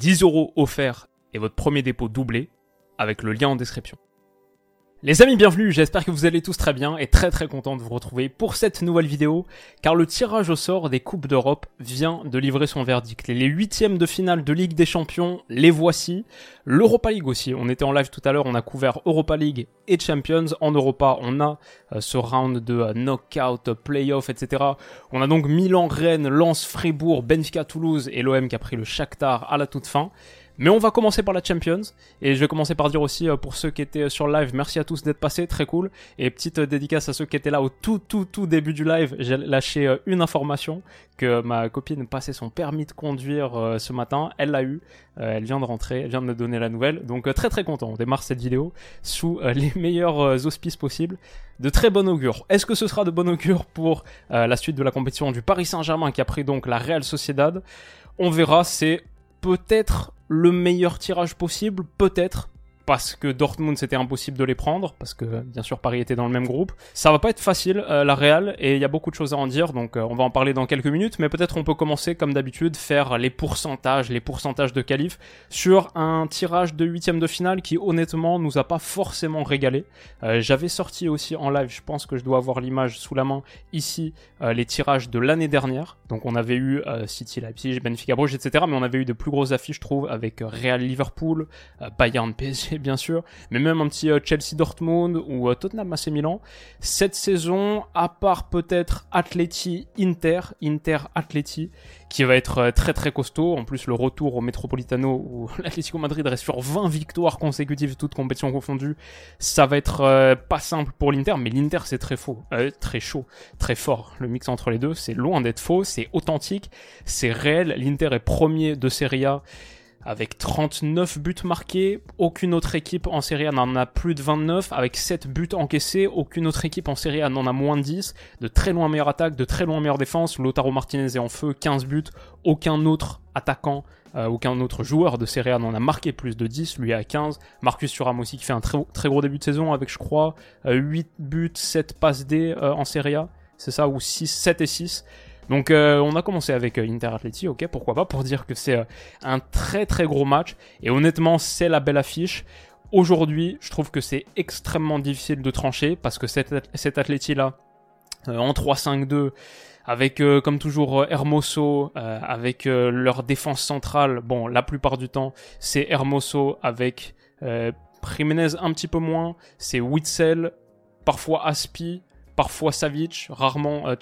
10 euros offerts et votre premier dépôt doublé avec le lien en description. Les amis, bienvenue, j'espère que vous allez tous très bien et très très content de vous retrouver pour cette nouvelle vidéo car le tirage au sort des Coupes d'Europe vient de livrer son verdict. Les huitièmes de finale de Ligue des Champions, les voici. L'Europa League aussi, on était en live tout à l'heure, on a couvert Europa League et Champions. En Europa, on a euh, ce round de euh, knockout, playoff, etc. On a donc Milan, Rennes, Lens, Fribourg, Benfica, Toulouse et l'OM qui a pris le Shakhtar à la toute fin. Mais on va commencer par la Champions. Et je vais commencer par dire aussi euh, pour ceux qui étaient sur live, merci à tous d'être passés, très cool. Et petite euh, dédicace à ceux qui étaient là au tout tout tout début du live. J'ai lâché euh, une information que ma copine passait son permis de conduire ce matin. Elle l'a eu. Elle vient de rentrer, elle vient de me donner la nouvelle. Donc très très content. On démarre cette vidéo sous les meilleurs auspices possibles. De très bon augure. Est-ce que ce sera de bon augure pour la suite de la compétition du Paris Saint-Germain qui a pris donc la Real Sociedad? On verra. C'est peut-être le meilleur tirage possible, peut-être, parce que Dortmund c'était impossible de les prendre, parce que bien sûr Paris était dans le même groupe. Ça va pas être facile euh, la Real et il y a beaucoup de choses à en dire, donc euh, on va en parler dans quelques minutes, mais peut-être on peut commencer comme d'habitude faire les pourcentages, les pourcentages de qualif sur un tirage de huitième de finale qui honnêtement nous a pas forcément régalé. Euh, j'avais sorti aussi en live, je pense que je dois avoir l'image sous la main ici, les tirages de l'année dernière. Donc on avait eu City Leipzig, Benfica Bruges, etc. Mais on avait eu de plus grosses affiches, je trouve, avec Real Liverpool, Bayern PSG bien sûr, mais même un petit euh, Chelsea Dortmund ou euh, Tottenham AC Milan. Cette saison, à part peut-être Atleti Inter, Inter Atleti, qui va être euh, très très costaud. En plus, le retour au Metropolitano où l'Atlético Madrid reste sur 20 victoires consécutives, toutes compétitions confondues, ça va être pas simple pour l'Inter, mais l'Inter c'est très faux, très chaud, très fort. Le mix entre les deux, c'est loin d'être faux, c'est authentique, c'est réel. L'Inter est premier de Serie A avec 39 buts marqués. Aucune autre équipe en Serie A n'en a plus de 29. Avec 7 buts encaissés, aucune autre équipe en Serie A n'en a moins de 10. De très loin meilleure attaque, de très loin meilleure défense. Lotaro Martinez est en feu, 15 buts. Aucun autre attaquant, euh, aucun autre joueur de Serie A n'en a marqué plus de 10. Lui à 15. Marcus Thuram aussi qui fait un très, très gros début de saison avec, je crois, 8 euh, buts, 7 passes D euh, en Serie A. C'est ça, ou 6, 7 et 6. Donc euh, on a commencé avec euh, Inter Atleti, ok, pourquoi pas, pour dire que c'est euh, un très très gros match. Et honnêtement, c'est la belle affiche. Aujourd'hui, je trouve que c'est extrêmement difficile de trancher parce que cet, cet Atleti-là, en 3-5-2, avec comme toujours Hermoso, avec leur défense centrale, bon, la plupart du temps, c'est Hermoso avec Jiménez un petit peu moins, c'est Witzel, parfois Aspi, parfois Savic, rarement euh,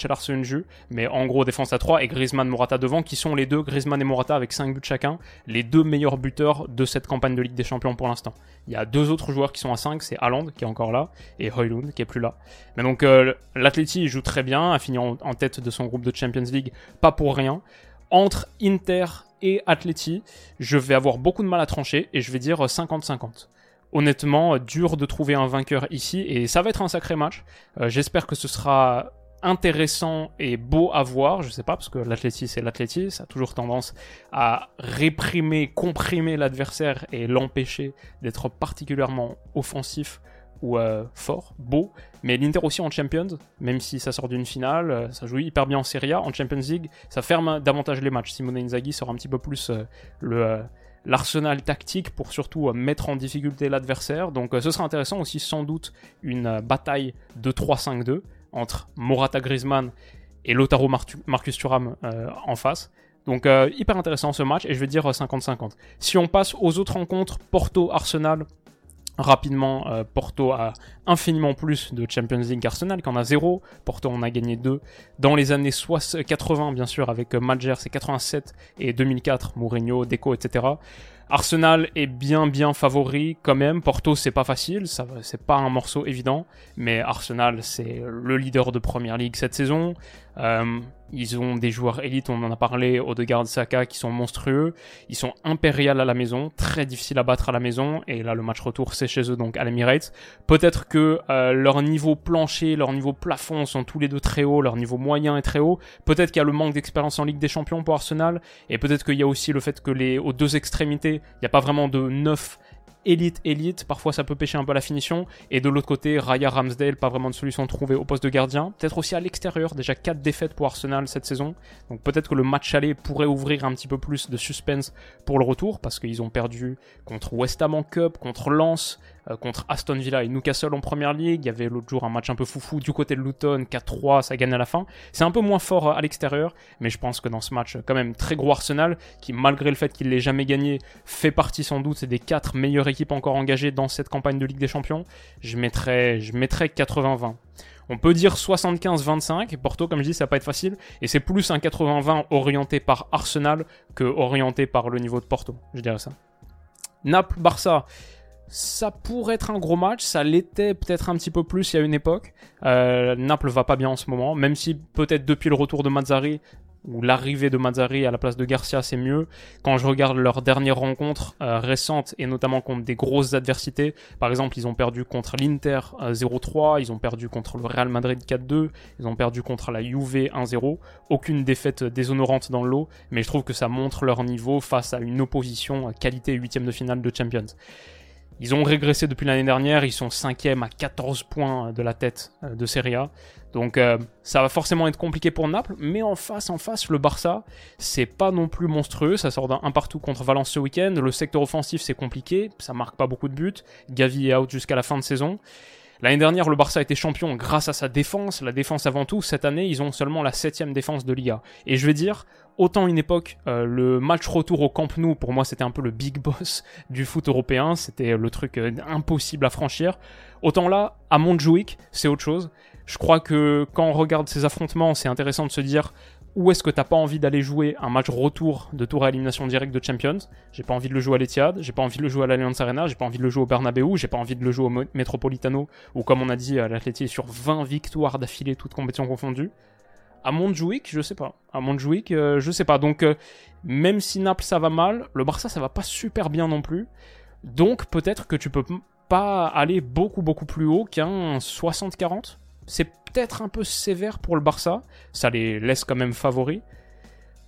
mais en gros défense à 3 et Griezmann Morata devant qui sont les deux Griezmann et Morata avec 5 buts chacun, les deux meilleurs buteurs de cette campagne de Ligue des Champions pour l'instant. Il y a deux autres joueurs qui sont à 5, c'est Haaland qui est encore là et Højlund qui est plus là. Mais donc euh, l'Atleti joue très bien, a fini en, tête de son groupe de Champions League, pas pour rien. Entre Inter et Atleti, je vais avoir beaucoup de mal à trancher et je vais dire 50-50 honnêtement, dur de trouver un vainqueur ici et ça va être un sacré match. Euh, j'espère que ce sera intéressant et beau à voir, je sais pas, parce que l'athlétisme c'est l'athlétisme, ça a toujours tendance à réprimer, comprimer l'adversaire et l'empêcher d'être particulièrement offensif ou euh, fort, beau. Mais l'Inter aussi en Champions, même si ça sort d'une finale, euh, ça joue hyper bien en Serie A, en Champions League, ça ferme davantage les matchs. Simone Inzaghi sort un petit peu plus le l'arsenal tactique pour surtout euh, mettre en difficulté l'adversaire. Donc euh, ce sera intéressant aussi sans doute une euh, bataille de 3-5-2 entre Morata Griezmann et Lotaro Marcus Thuram en face. Donc hyper intéressant ce match et je vais dire 50-50. Si on passe aux autres rencontres, Porto-Arsenal, rapidement, Porto a infiniment plus de Champions League qu'Arsenal, qui en a zéro. Porto en a gagné deux. Dans les années 80, bien sûr, avec Madjer, c'est 87 et 2004, Mourinho, Deco, etc. Arsenal est bien bien favori quand même. Porto c'est pas facile, c'est pas un morceau évident, mais Arsenal c'est le leader de Première League cette saison. Euh, Ils ont des joueurs élites, on en a parlé, Odegaard, Saka, qui sont monstrueux. Ils sont impériales à la maison, très difficiles à battre à la maison. Et là, le match retour, c'est chez eux, donc à l'Emirates. Peut-être que euh, leur niveau plancher, leur niveau plafond sont tous les deux très hauts, leur niveau moyen est très haut. Peut-être qu'il y a le manque d'expérience en Ligue des Champions pour Arsenal. Et peut-être qu'il y a aussi le fait que les, deux extrémités, il n'y a pas vraiment de neuf élite, élite, parfois ça peut pêcher un peu la finition. Et de l'autre côté, Raya Ramsdale, pas vraiment de solution trouvée au poste de gardien. Peut-être aussi à l'extérieur, déjà 4 défaites pour Arsenal cette saison. Donc peut-être que le match aller pourrait ouvrir un petit peu plus de suspense pour le retour, parce qu'ils ont perdu contre West Ham en Cup, contre Lens, contre Aston Villa et Newcastle en première ligue. Il y avait l'autre jour un match un peu foufou du côté de Luton, 4-3, ça gagne à la fin. C'est un peu moins fort à l'extérieur, mais je pense que dans ce match, quand même très gros Arsenal, qui malgré le fait qu'il l'ait jamais gagné, fait partie sans doute des quatre meilleures équipes encore engagées dans cette campagne de Ligue des Champions. Je mettrais, je mettrais 80-20. On peut dire 75-25. Porto, comme je dis, ça va pas être facile. Et c'est plus un 80-20 orienté par Arsenal que orienté par le niveau de Porto. Je dirais ça. Naples-Barça ça pourrait être un gros match, ça l'était peut-être un petit peu plus il y a une époque. Euh, Naples va pas bien en ce moment, même si peut-être depuis le retour de Mazzari ou l'arrivée de Mazzari à la place de Garcia c'est mieux. Quand je regarde leurs dernières rencontres euh, récentes et notamment contre des grosses adversités, par exemple ils ont perdu contre l'Inter 0-3, euh, ils ont perdu contre le Real Madrid 4-2, ils ont perdu contre la Juve 1-0, aucune défaite déshonorante dans le lot, mais je trouve que ça montre leur niveau face à une opposition qualité huitième de finale de Champions. Ils ont régressé depuis l'année dernière, ils sont 5 à 14 points de la tête euh, de Serie A. Donc euh, ça va forcément être compliqué pour Naples, mais en face, en face, le Barça, c'est pas non plus monstrueux, ça sort d'un 1 partout contre Valence ce week-end, le secteur offensif c'est compliqué, ça marque pas beaucoup de buts, Gavi est out jusqu'à la fin de saison. L'année dernière, le Barça été champion grâce à sa défense, la défense avant tout. Cette année, ils ont seulement la septième défense de Liga. Et je vais dire, autant une époque, euh, le match retour au Camp Nou, pour moi, c'était un peu le big boss du foot européen. C'était le truc euh, impossible à franchir. Autant là, à Montjuic, c'est autre chose. Je crois que quand on regarde ces affrontements, c'est intéressant de se dire où est-ce que t'as pas envie d'aller jouer un match retour de tour à élimination directe de Champions J'ai pas envie de le jouer à l'Etihad, j'ai pas envie de le jouer à l'Allianz Arena, j'ai pas envie de le jouer au Bernabeu, j'ai pas envie de le jouer au Metropolitano, ou comme on a dit, à l'Atleti sur 20 victoires d'affilée, toutes compétitions confondues. À Montjuic, je sais pas. À Montjuic, euh, je sais pas. Donc, euh, même si Naples ça va mal, le Barça ça va pas super bien non plus. Donc, peut-être que tu peux pas aller beaucoup beaucoup plus haut qu'un 60-40. C'est peut-être un peu sévère pour le Barça. Ça les laisse quand même favoris.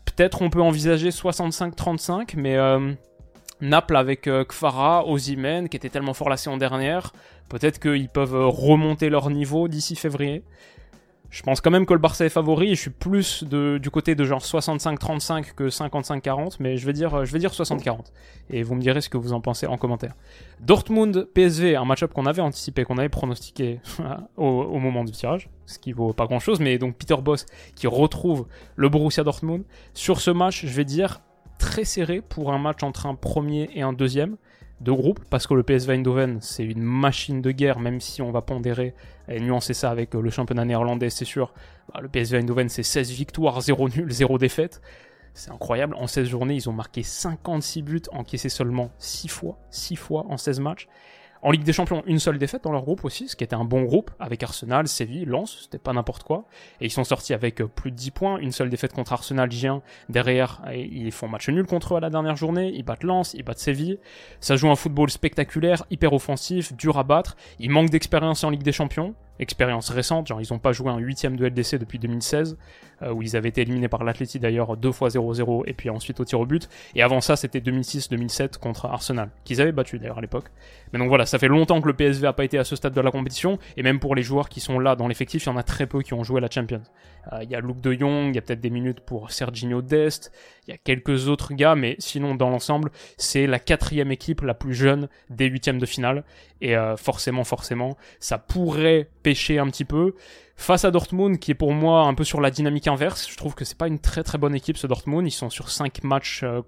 Peut-être on peut envisager 65-35, mais euh, Naples avec Kfara, Ozimen, qui était tellement fort la saison dernière, peut-être qu'ils peuvent remonter leur niveau d'ici février. Je pense quand même que le Barça est favori. Je suis plus du côté de genre 65-35 que 55-40, mais je vais dire, je vais dire 60-40. Et vous me direz ce que vous en pensez en commentaire. Dortmund PSV, un match-up qu'on avait anticipé, qu'on avait pronostiqué au, moment du tirage, ce qui vaut pas grand-chose, mais donc Peter Boss qui retrouve le Borussia Dortmund. Sur ce match, je vais dire très serré pour un match entre un premier et un deuxième de groupe, parce que le PSV Eindhoven, c'est une machine de guerre, même si on va pondérer et nuancer ça avec euh, le championnat néerlandais, c'est sûr. Bah, le PSV Eindhoven, c'est 16 victoires, 0 nul, 0 défaite. C'est incroyable. En 16 journées, ils ont marqué 56 buts, encaissé seulement 6 fois, 6 fois en 16 matchs. En Ligue des Champions, une seule défaite dans leur groupe aussi, ce qui était un bon groupe, avec Arsenal, Séville, Lens, c'était pas n'importe quoi. Et ils sont sortis avec euh, plus de 10 points, une seule défaite contre Arsenal, Gien. Derrière, ils font match nul contre eux à la dernière journée, ils battent Lens, ils battent Séville. Ça joue un football spectaculaire, hyper offensif, dur à battre. Ils manquent d'expérience en Ligue des Champions, expérience récente, genre ils n'ont pas joué un huitième de LDC depuis 2016, euh, où ils avaient été éliminés par l'Atleti d'ailleurs deux fois 0-0 et puis ensuite au tir au but. Et avant ça, c'était 2006-2007 contre Arsenal, qu'ils avaient battu d'ailleurs à l'époque. Mais donc voilà, ça fait longtemps que le PSV a pas été à ce stade de la compétition, et même pour les joueurs qui sont là dans l'effectif, il y en a très peu qui ont joué la Champions. Euh, il y a Luke de Jong, il y a peut-être des minutes pour Serginho Dest, il y a quelques autres gars, mais sinon dans l'ensemble, c'est la quatrième équipe la plus jeune des huitièmes de finale, et euh, forcément, forcément, ça pourrait un petit peu. Face à Dortmund, qui est pour moi un peu sur la dynamique inverse, je trouve que c'est pas une très très bonne équipe ce Dortmund. Ils sont sur 5 matchs, euh,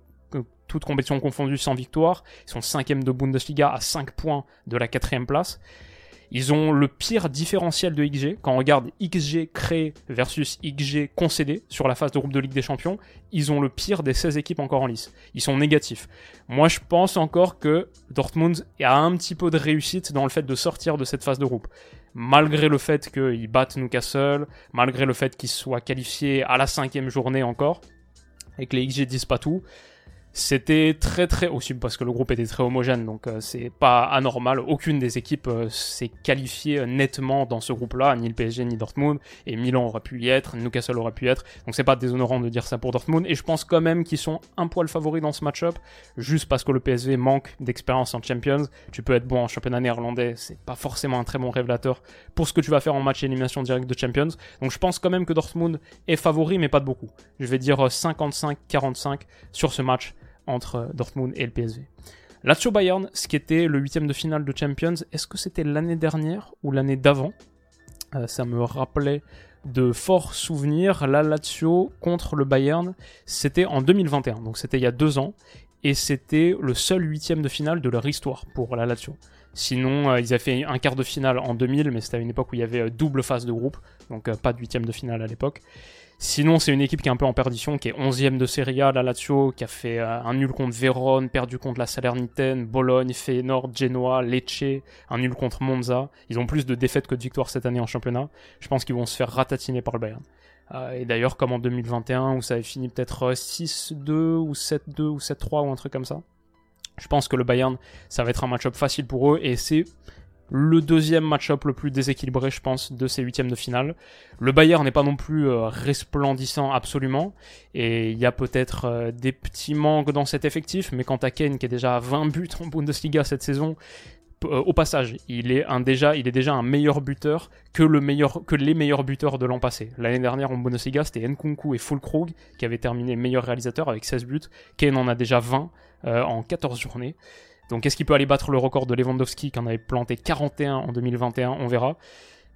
toutes compétitions confondues, sans victoire. Ils sont cinquième de Bundesliga à 5 points de la quatrième place. Ils ont le pire différentiel de XG. Quand on regarde XG créé versus XG concédé sur la phase de groupe de Ligue des Champions, ils ont le pire des 16 équipes encore en lice. Ils sont négatifs. Moi, je pense encore que Dortmund a un petit peu de réussite dans le fait de sortir de cette phase de groupe. Malgré le fait qu'ils battent Newcastle, malgré le fait qu'ils soient qualifiés à la cinquième journée encore, et que les XG disent pas tout, c'était très très aussi parce que le groupe était très homogène, donc euh, c'est pas anormal. Aucune des équipes euh, s'est qualifiée euh, nettement dans ce groupe-là, ni le PSG ni Dortmund. Et Milan aurait pu y être, Newcastle aurait pu y être. Donc c'est pas déshonorant de dire ça pour Dortmund. Et je pense quand même qu'ils sont un poil favoris dans ce match-up, juste parce que le PSV manque d'expérience en Champions. Tu peux être bon en championnat néerlandais, c'est pas forcément un très bon révélateur pour ce que tu vas faire en match élimination directe de Champions. Donc je pense quand même que Dortmund est favori, mais pas de beaucoup. Je vais dire 55-45 sur ce match entre Dortmund et le PSV. Lazio Bayern, ce qui était le huitième de finale de Champions, est-ce que c'était l'année dernière ou l'année d'avant? Euh, Ça me rappelait de forts souvenirs. La Lazio contre le Bayern, c'était en 2021, donc c'était il y a deux ans, et c'était le seul huitième de finale de leur histoire pour la Lazio. Sinon, euh, ils avaient fait un quart de finale en 2000, mais c'était à une époque où il y avait euh, double phase de groupe, donc pas de huitième de finale à l'époque. Sinon, c'est une équipe qui est un peu en perdition, qui est 11ème de Serie A, la Lazio, qui a fait euh, un nul contre Vérone, perdu contre la Salernitaine, Bologne, Feyenoord, Genoa, Lecce, un nul contre Monza. Ils ont plus de défaites que de victoires cette année en championnat. Je pense qu'ils vont se faire ratatiner par le Bayern. Euh, et d'ailleurs, comme en 2021, où ça avait fini peut-être 6-2 euh, ou 7-2 ou 7-3 ou un truc comme ça. Je pense que le Bayern, ça va être un match-up facile pour eux, et c'est le deuxième match-up le plus déséquilibré, je pense, de ces huitièmes de finale. Le Bayern n'est pas non plus euh, resplendissant absolument, et il y a peut-être euh, des petits manques dans cet effectif, mais quant à Kane, qui est déjà à 20 buts en Bundesliga cette saison, euh, au passage, il est, déjà, un meilleur buteur que, le meilleur, que les meilleurs buteurs de l'an passé. L'année dernière en Bundesliga, c'était Nkunku et Fulkrug qui avaient terminé meilleurs réalisateurs avec 16 buts. Kane en a déjà 20 en 14 journées. Donc est-ce qu'il peut aller battre le record de Lewandowski qui en avait planté 41 en 2021 On verra.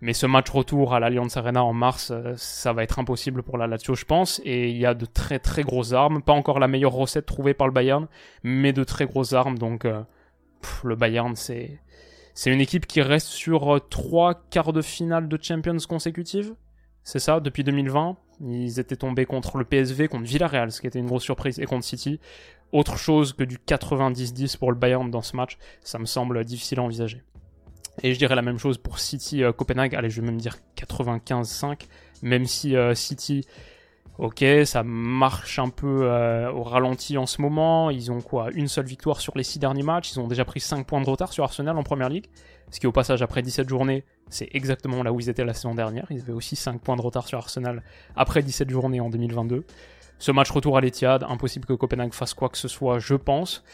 Mais ce match retour à l'Allianz Arena en mars, euh, ça va être impossible pour la Lazio, je pense. Et il y a de très très grosses armes. Pas encore la meilleure recette trouvée par le Bayern, mais de très grosses armes. Donc euh, le Bayern, c'est c'est une équipe qui reste sur euh, trois quarts de finale de Champions consécutives. C'est ça, depuis 2020. Ils étaient tombés contre le PSV, contre Villarreal, ce qui était une grosse surprise, et contre City autre chose que du 90-10 pour le Bayern dans ce match, ça me semble difficile à envisager. Et je dirais la même chose pour City euh, Copenhague, allez je vais même dire 95-5, même si euh, City, ok, ça marche un peu euh, au ralenti en ce moment, ils ont quoi, une seule victoire sur les 6 derniers matchs, ils ont déjà pris 5 points de retard sur Arsenal en Première Ligue, ce qui au passage après 17 journées, c'est exactement là où ils étaient la saison dernière, ils avaient aussi 5 points de retard sur Arsenal après 17 journées en 2022. Ce match retour à l'Etihad, impossible que Copenhague fasse quoi que ce soit, je pense.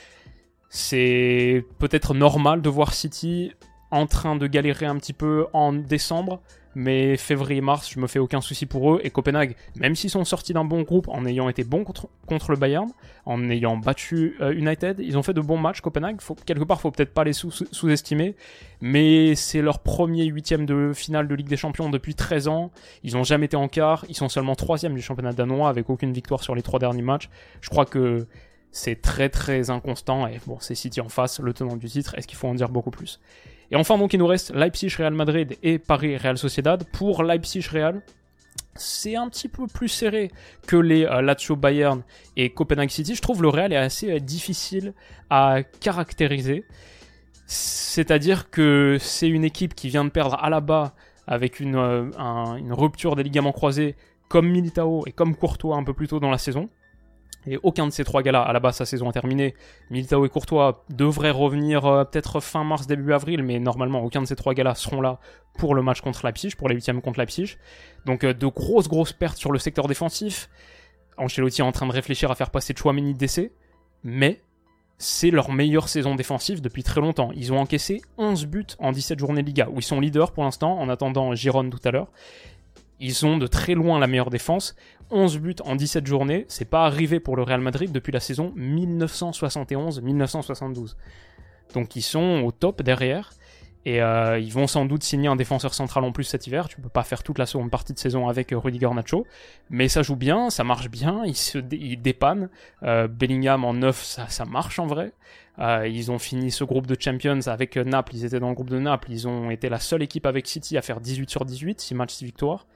C'est peut-être normal de voir City en train de galérer un petit peu en décembre, mais février-mars, je me fais aucun souci pour eux. Et Copenhague, même s'ils sont sortis d'un bon groupe en ayant été bons contre, contre le Bayern, en ayant battu euh, United, ils ont fait de bons matchs. Copenhague, quelque part, faut peut-être pas les sous-estimer, mais c'est leur premier huitième de finale de Ligue des Champions depuis 13 ans. Ils ont jamais été en quart. Ils sont seulement troisième du championnat danois avec aucune victoire sur les trois derniers matchs. Je crois que c'est très très inconstant et bon, c'est City en face, le tenant du titre. Est-ce qu'il faut en dire beaucoup plus? Et enfin, donc, il nous reste Leipzig, Real Madrid et Paris, Real Sociedad. Pour Leipzig, Real, c'est un petit peu plus serré que les euh, Lazio Bayern et Copenhague City. Je trouve le Real est assez euh, difficile à caractériser. C'est-à-dire que c'est une équipe qui vient de perdre à la bas avec une, euh, une rupture des ligaments croisés comme Militao et comme Courtois un peu plus tôt dans la saison. Et aucun de ces trois gars-là, à la base, sa saison est terminée. Militao et Courtois devraient revenir euh, peut-être fin mars, début avril, mais normalement, aucun de ces trois gars-là seront là pour le match contre Leipzig, pour les huitièmes contre Leipzig. Donc, euh, de grosses, grosses pertes sur le secteur défensif. Ancelotti est en train de réfléchir à faire passer Chouameni d'essai, mais c'est leur meilleure saison défensive depuis très longtemps. Ils ont encaissé 11 buts en 17 journées Liga, où ils sont leaders pour l'instant, en attendant Giron tout à l'heure. Ils ont de très loin la meilleure défense. 11 buts en 17 journées, c'est pas arrivé pour le Real Madrid depuis la saison 1971-1972. Donc ils sont au top derrière. Et euh, ils vont sans doute signer un défenseur central en plus cet hiver. Tu peux pas faire toute la seconde partie de saison avec euh, Rudy Garnacho. Mais ça joue bien, ça marche bien, ils se dépannent. Euh, Bellingham en neuf, ça, ça marche en vrai. Ils ont fini ce groupe de Champions avec Naples, ils étaient dans le groupe de Naples. Ils ont été la seule équipe avec City à faire 18 sur 18, 6 matchs, 6 victoires.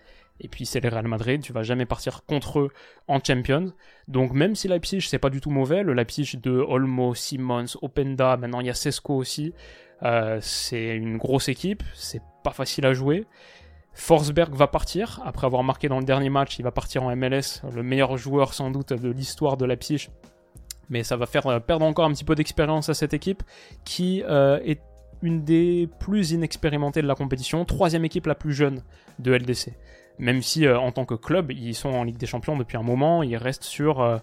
Et puis c'est le Real Madrid, tu vas jamais partir contre eux en Champions. Donc même si Leipzig c'est pas du tout mauvais, le Leipzig de Olmo, Simmons, Openda, maintenant il y a Sesco aussi, euh, c'est une grosse équipe, c'est pas facile à jouer. Forsberg va partir, après avoir marqué dans le dernier match, il va partir en MLS, le meilleur joueur sans doute de l'histoire de Leipzig. Mais ça va faire euh, perdre encore un petit peu d'expérience à cette équipe qui euh, est une des plus inexpérimentées de la compétition, troisième équipe la plus jeune de LDC. Même si euh, en tant que club, ils sont en Ligue des Champions depuis un moment, ils restent sur euh,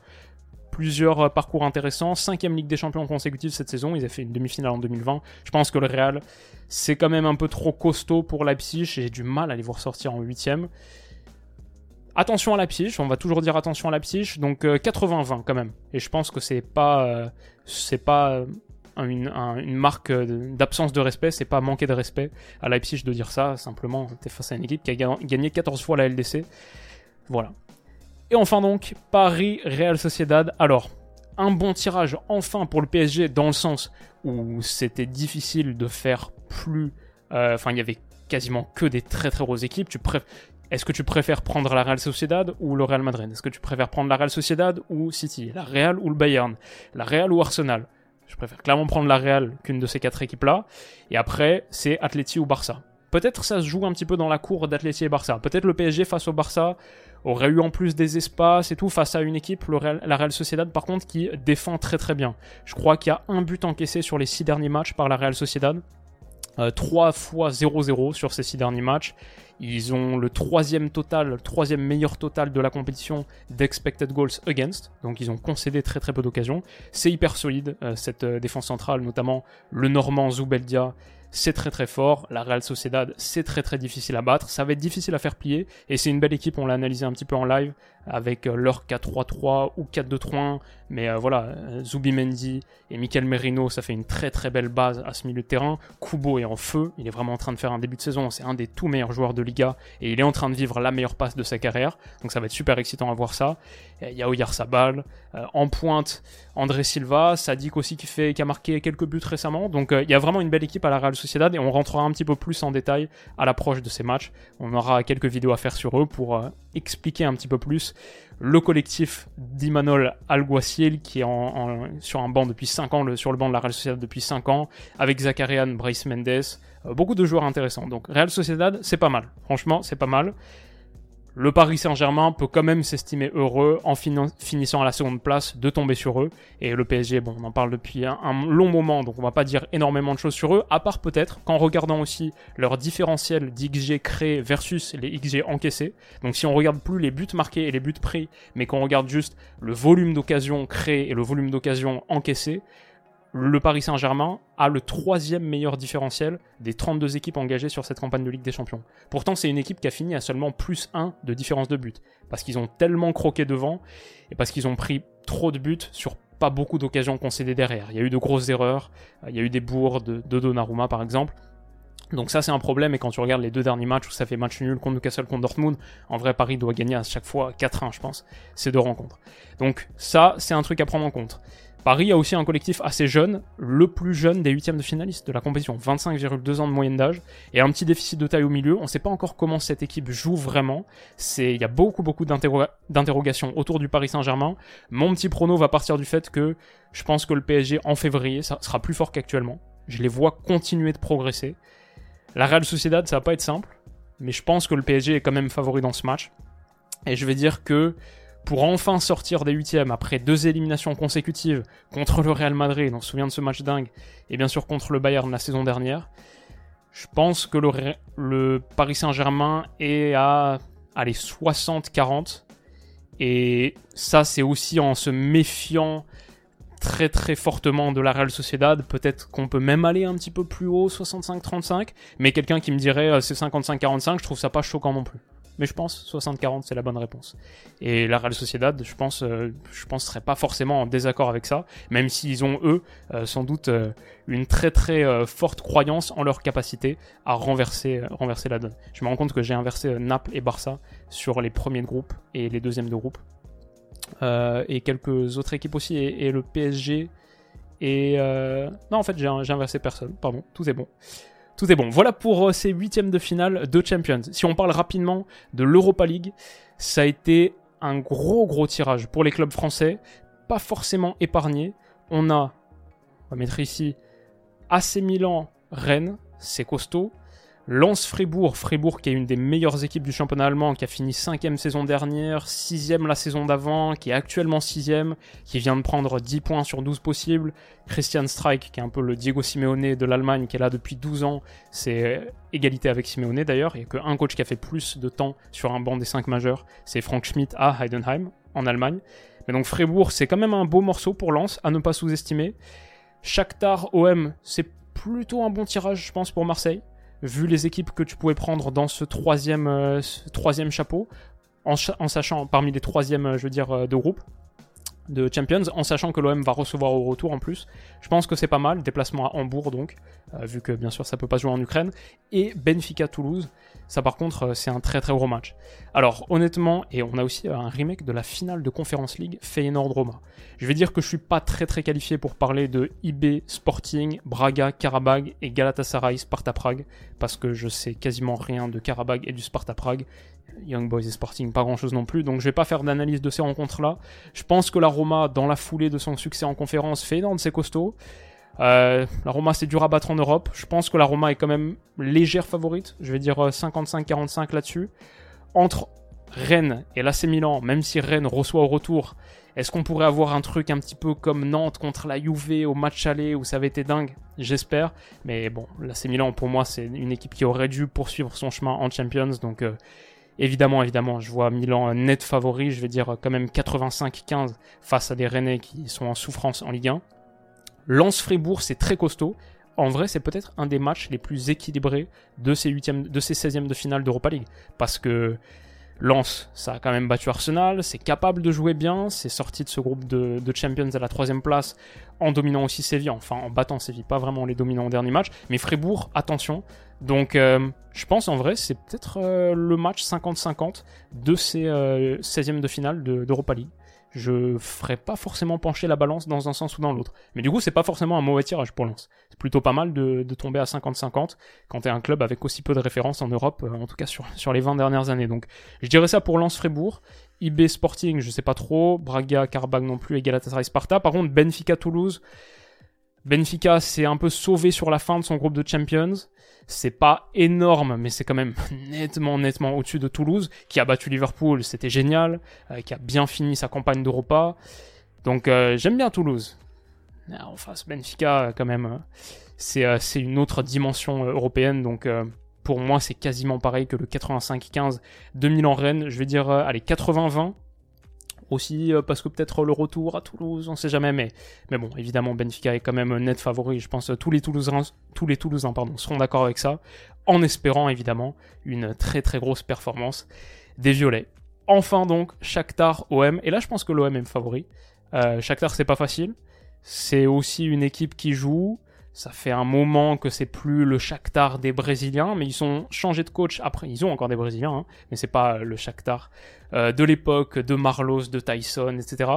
plusieurs euh, parcours intéressants. Cinquième Ligue des Champions consécutive cette saison, ils ont fait une demi-finale en 2020. Je pense que le Real, c'est quand même un peu trop costaud pour Leipzig, j'ai du mal à les voir sortir en huitième. Attention à Leipzig, on va toujours dire attention à Leipzig, donc 80-20 quand même. Et je pense que c'est pas, c'est pas une, un, une marque d'absence de respect, c'est pas manquer de respect à Leipzig de dire ça, simplement t'es face à une équipe qui a gagné 14 fois la LDC. Voilà. Et enfin donc, Paris-Real Sociedad. Alors, un bon tirage enfin pour le PSG dans le sens où c'était difficile de faire plus... Enfin, il y avait quasiment que des très très grosses équipes. Est-ce que tu préfères prendre la Real Sociedad ou le Real Madrid? Est-ce que tu préfères prendre la Real Sociedad ou City? La Real ou le Bayern? La Real ou Arsenal? Je préfère clairement prendre la Real qu'une de ces quatre équipes-là. Et après, c'est Atleti ou Barça. Peut-être ça se joue un petit peu dans la cour d'Atleti et Barça. Peut-être le PSG face au Barça aurait eu en plus des espaces et tout face à une équipe, la Real Sociedad par contre, qui défend très très bien. Je crois qu'il y a un but encaissé sur les six derniers matchs par la Real Sociedad. Euh, 3 fois 0-0 sur ces six derniers matchs. Ils ont le troisième total, le troisième meilleur total de la compétition d'expected goals against. Donc ils ont concédé très très peu d'occasions. C'est hyper solide euh, cette euh, défense centrale, notamment le Normand Zubeldia c'est très très fort. La Real Sociedad, c'est très très difficile à battre. Ça va être difficile à faire plier. Et c'est une belle équipe, on l'a analysé un petit peu en live avec euh, leur 4-3-3 ou 4-2-3-1. Mais euh, voilà, euh, Zubimendi et Mikel Merino, ça fait une très très belle base à ce milieu de terrain. Kubo est en feu, il est vraiment en train de faire un début de saison. C'est un des tout meilleurs joueurs de Liga et il est en train de vivre la meilleure passe de sa carrière. Donc ça va être super excitant à voir ça. Il y a Oyarzabal, en pointe, André Silva, Sadik aussi qui, fait, qui a marqué quelques buts récemment. Donc il y a vraiment une belle équipe à la Real Sociedad et on rentrera un petit peu plus en détail à l'approche de ces matchs. On aura quelques vidéos à faire sur eux pour expliquer un petit peu plus le collectif d'Imanol Alguacil qui est sur un banc depuis 5 ans, le, sur le banc de la Real Sociedad depuis 5 ans, avec Zakarian, Bryce Mendes, euh, beaucoup de joueurs intéressants. Donc Real Sociedad, c'est pas mal. Franchement, c'est pas mal le Paris Saint-Germain peut quand même s'estimer heureux en finissant à la seconde place de tomber sur eux. Et le PSG, bon, on en parle depuis un, long moment, donc on va pas dire énormément de choses sur eux, à part peut-être qu'en regardant aussi leur différentiel d'XG créé versus les XG encaissés. Donc si on regarde plus les buts marqués et les buts pris, mais qu'on regarde juste le volume d'occasions créées et le volume d'occasions encaissées, le Paris Saint-Germain a le troisième meilleur différentiel des 32 équipes engagées sur cette campagne de Ligue des Champions. Pourtant, c'est une équipe qui a fini à seulement plus 1 de différence de but. Parce qu'ils ont tellement croqué devant et parce qu'ils ont pris trop de buts sur pas beaucoup d'occasions concédées derrière. Il y a eu de grosses erreurs, il y a eu des bourres de, de Donnarumma par exemple. Donc ça c'est un problème et quand tu regardes les deux derniers matchs où ça fait match nul contre Newcastle contre Dortmund, en vrai Paris doit gagner à chaque fois 4-1 je pense, ces deux rencontres. Donc ça c'est un truc à prendre en compte. Paris a aussi un collectif assez jeune, le plus jeune des huitièmes de finalistes de la compétition, 25,2 ans de moyenne d'âge, et un petit déficit de taille au milieu. On ne sait pas encore comment cette équipe joue vraiment. Il y a beaucoup beaucoup d'interrogations autour du Paris Saint-Germain. Mon petit prono va partir du fait que je pense que le PSG en février ça sera plus fort qu'actuellement. Je les vois continuer de progresser. La Real Sociedad, ça va pas être simple, mais je pense que le PSG est quand même favori dans ce match. Et je vais dire que pour enfin sortir des huitièmes après deux éliminations consécutives contre le Real Madrid, on se souvient de ce match dingue, et bien sûr contre le Bayern la saison dernière, je pense que le, Paris Saint-Germain est à allez, 60-40. Et ça, c'est aussi en se méfiant très très fortement de la Real Sociedad. Peut-être qu'on peut même aller un petit peu plus haut, 65-35. Mais quelqu'un qui me dirait euh, c'est 55-45, je trouve ça pas choquant non plus. Mais je pense 60-40 c'est la bonne réponse. Et la Real Sociedad, je pense, euh, je pense serait pas forcément en désaccord avec ça, même s'ils ont eux euh, sans doute euh, une très très forte croyance en leur capacité à renverser, renverser la donne. Je me rends compte que j'ai inversé Naples et Barça sur les premiers de groupe et les deuxièmes de groupe. et quelques autres équipes aussi, et, et le PSG. Et non, en fait, j'ai inversé personne. Pardon, tout est bon. Tout est bon. Voilà pour euh, ces huitièmes de finale de Champions. Si on parle rapidement de l'Europa League, ça a été un gros gros tirage pour les clubs français, pas forcément épargné. On a, on va mettre ici, AC Milan, Rennes, c'est costaud. Lance Fribourg, Fribourg qui est une des meilleures équipes du championnat allemand, qui a fini cinquième saison dernière, sixième la saison d'avant, qui est actuellement sixième, qui vient de prendre 10 points sur 12 possibles. Christian Streich, qui est un peu le Diego Simeone de l'Allemagne, qui est là depuis 12 ans, c'est égalité avec Simeone d'ailleurs, il n'y a qu'un coach qui a fait plus de temps sur un banc des 5 majeurs, c'est Frank Schmidt à Heidenheim, en Allemagne. Mais donc Fribourg, c'est quand même un beau morceau pour Lens, à ne pas sous-estimer. Shakhtar OM, c'est plutôt un bon tirage, je pense, pour Marseille vu les équipes que tu pouvais prendre dans ce troisième, euh, chapeau, en, sachant parmi les troisièmes, euh, je veux dire, euh, de groupe de Champions, en sachant que l'OM va recevoir au retour en plus. Je pense que c'est pas mal, déplacement à Hambourg donc, vu que bien sûr ça peut pas jouer en Ukraine. Et Benfica Toulouse, ça par contre c'est un très très gros match. Alors honnêtement, et on a aussi un remake de la finale de Conference League Feyenoord-Roma. Je vais dire que je suis pas très très qualifié pour parler de IB Sporting, Braga, Karabag et Galatasaray Sparta Prague parce que je sais quasiment rien de Karabag et du Sparta Prague. Young Boys et Sporting, pas grand chose non plus, donc je vais pas faire d'analyse de ces rencontres-là. Je pense que la Roma, dans la foulée de son succès en conférence, fait énorme, c'est costaud. Euh, la Roma, c'est dur à battre en Europe. Je pense que la Roma est quand même légère favorite. Je vais dire 55-45 euh, là-dessus. Entre Rennes et l'AC Milan, même si Rennes reçoit au retour, est-ce qu'on pourrait avoir un truc un petit peu comme Nantes contre la Juve au match aller où ça avait été dingue? J'espère. Mais bon, l'AC Milan, pour moi, c'est une équipe qui aurait dû poursuivre son chemin en Champions. Donc, euh, évidemment, évidemment, je vois Milan net favori. Je vais dire quand même 85-15 face à des Rennais qui sont en souffrance en Ligue 1. Lens-Fribourg, c'est très costaud. En vrai, c'est peut-être un des matchs les plus équilibrés de ces, 8 de ces 16e de finale d'Europa League. Parce que Lens, ça a quand même battu Arsenal, c'est capable de jouer bien, c'est sorti de ce groupe de, Champions à la troisième place en dominant aussi Séville, enfin en battant Séville, pas vraiment les dominants au dernier match, mais Fribourg, attention. Donc euh, je pense en vrai c'est peut-être euh, le match 50-50 de ces 16e euh, de finale d'Europa League je ferais pas forcément pencher la balance dans un sens ou dans l'autre. Mais du coup, c'est pas forcément un mauvais tirage pour Lens. C'est plutôt pas mal de, tomber à 50-50 quand t'es un club avec aussi peu de références en Europe, euh, en tout cas sur, les 20 dernières années. Donc, je dirais ça pour Lens Fribourg. IB Sporting, je sais pas trop. Braga, Karabag non plus et Galatasaray Sparta. Par contre, Benfica Toulouse. Benfica s'est un peu sauvé sur la fin de son groupe de Champions. C'est pas énorme, mais c'est quand même nettement, nettement au-dessus de Toulouse, qui a battu Liverpool, c'était génial, euh, qui a bien fini sa campagne d'Europa. Donc euh, j'aime bien Toulouse. Ah, en face, Benfica, quand même, euh, c'est une autre dimension européenne, donc pour moi c'est quasiment pareil que le 85-15 de Milan-Rennes. Je vais dire, allez, 80-20 aussi euh, parce que peut-être le retour à Toulouse, on sait jamais, mais, bon, évidemment, Benfica est quand même net favori. Je pense tous les Toulousains, tous les Toulousains pardon, seront d'accord avec ça, en espérant évidemment une très très grosse performance des Violets. Enfin donc, Shakhtar OM, et là je pense que l'OM est favori. Euh, c'est pas facile, c'est aussi une équipe qui joue, ça fait un moment que c'est plus le Shakhtar des Brésiliens, mais ils ont changé de coach après. Ils ont encore des Brésiliens, hein, mais c'est pas le Shakhtar euh, de l'époque de Marlos, de Tyson, etc.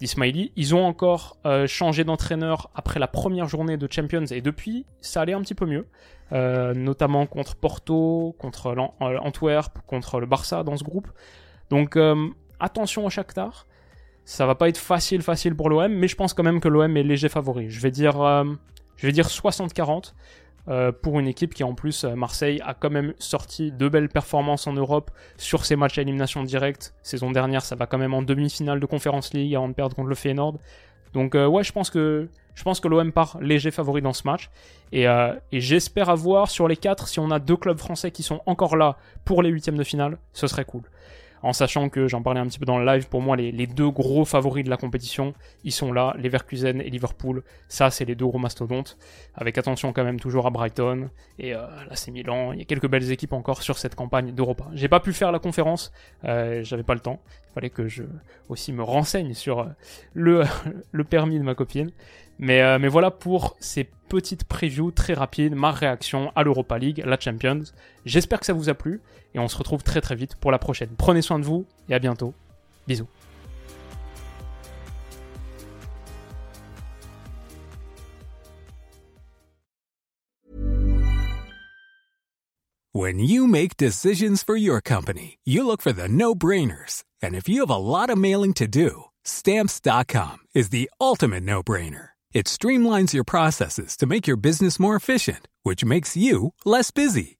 d'Ismaili. Ils ont encore euh, changé d'entraîneur après la première journée de Champions et depuis, ça allait un petit peu mieux, euh, notamment contre Porto, contre Antwerp, contre le Barça dans ce groupe. Donc attention au Shakhtar. Ça va pas être facile, facile pour l'OM, mais je pense quand même que l'OM est léger favori. Je vais dire je vais dire 60-40 euh, pour une équipe qui en plus, euh, Marseille, a quand même sorti de belles performances en Europe sur ses matchs à élimination directe. Saison dernière, ça va quand même en demi-finale de Conference League avant de perdre contre le Feyenoord. Donc euh, ouais, je pense que je pense que l'OM part léger favori dans ce match. Et, et j'espère avoir sur les quatre, si on a deux clubs français qui sont encore là pour les huitièmes de finale, ce serait cool. En sachant que j'en parlais un petit peu dans le live, pour moi les, deux gros favoris de la compétition, ils sont là, Leverkusen et Liverpool, ça c'est les deux gros mastodontes, avec attention quand même toujours à Brighton, et euh, là c'est Milan, il y a quelques belles équipes encore sur cette campagne d'Europa. J'ai pas pu faire la conférence, euh, j'avais pas le temps, il fallait que je aussi me renseigne sur euh, le, le permis de ma copine, mais, euh, mais voilà pour ces petites previews très rapides, ma réaction à l'Europa League, la Champions. J'espère que ça vous a plu et on se retrouve très très vite pour la prochaine. Prenez soin de vous et à bientôt. Bisous. When you make decisions for your company, you look for the no-brainers. And if you have a lot of mailing to do, stamps.com is the ultimate no-brainer. It streamlines your processes to make your business more efficient, which makes you less busy.